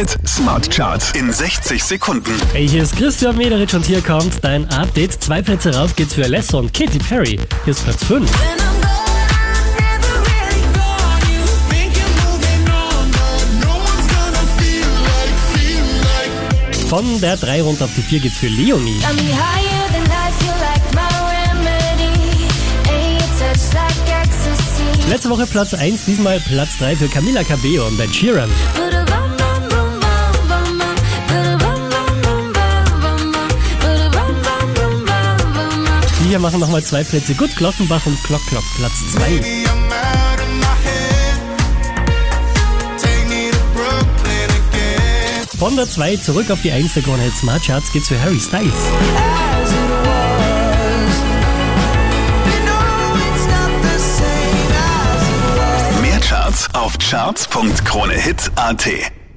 Hit Smart Charts in 60 Sekunden. Hey, hier ist Christian Mederich und hier kommt dein Update. Zwei Plätze rauf geht's für Alessa und Katy Perry. Hier ist Platz 5. Von der 3 runter auf die 4 geht's für Leonie. Letzte Woche Platz 1, diesmal Platz 3 für Camila Cabello und Ben Sheeran. Hier machen nochmal zwei Plätze gut. Glockenbach und Glock Glock Platz 2. Von der 2 zurück auf die 1 der Krone Smart Charts geht's für Harry Styles. Mehr Charts auf charts.kronehit.at